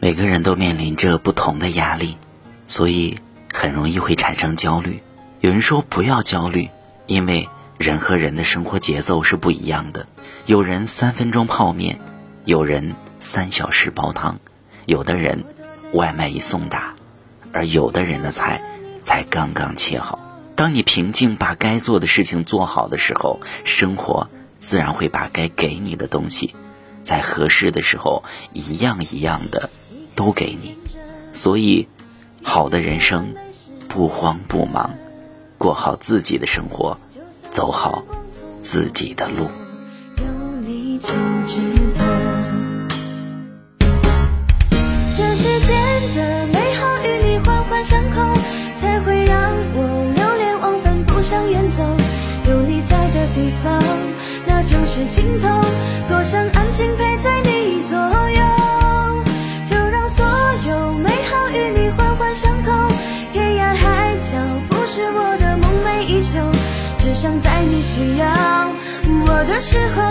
每个人都面临着不同的压力，所以很容易会产生焦虑。有人说不要焦虑，因为人和人的生活节奏是不一样的。有人三分钟泡面，有人三小时煲汤，有的人外卖一送达，而有的人的菜才刚刚切好。当你平静把该做的事情做好的时候，生活自然会把该给你的东西，在合适的时候一样一样的都给你。所以，好的人生不慌不忙，过好自己的生活，走好自己的路。有你就值得。这世间的美好与你环环相扣，才会让我流连忘返，不想远走。有你在的地方，那就是尽头。想在你需要我的时候，